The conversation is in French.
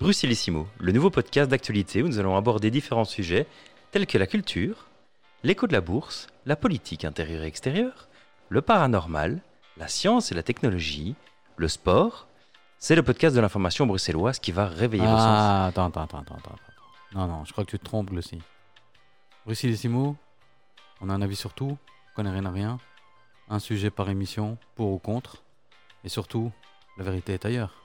Bruxellissimo, le nouveau podcast d'actualité où nous allons aborder différents sujets tels que la culture, l'écho de la bourse, la politique intérieure et extérieure, le paranormal, la science et la technologie, le sport. C'est le podcast de l'information bruxelloise qui va réveiller vos sens. Ah, attends, attends, attends, attends, attends. Non, non, je crois que tu te trompes, Lucie. Bruxellissimo, on a un avis sur tout, on connaît rien à rien, un sujet par émission, pour ou contre, et surtout, la vérité est ailleurs.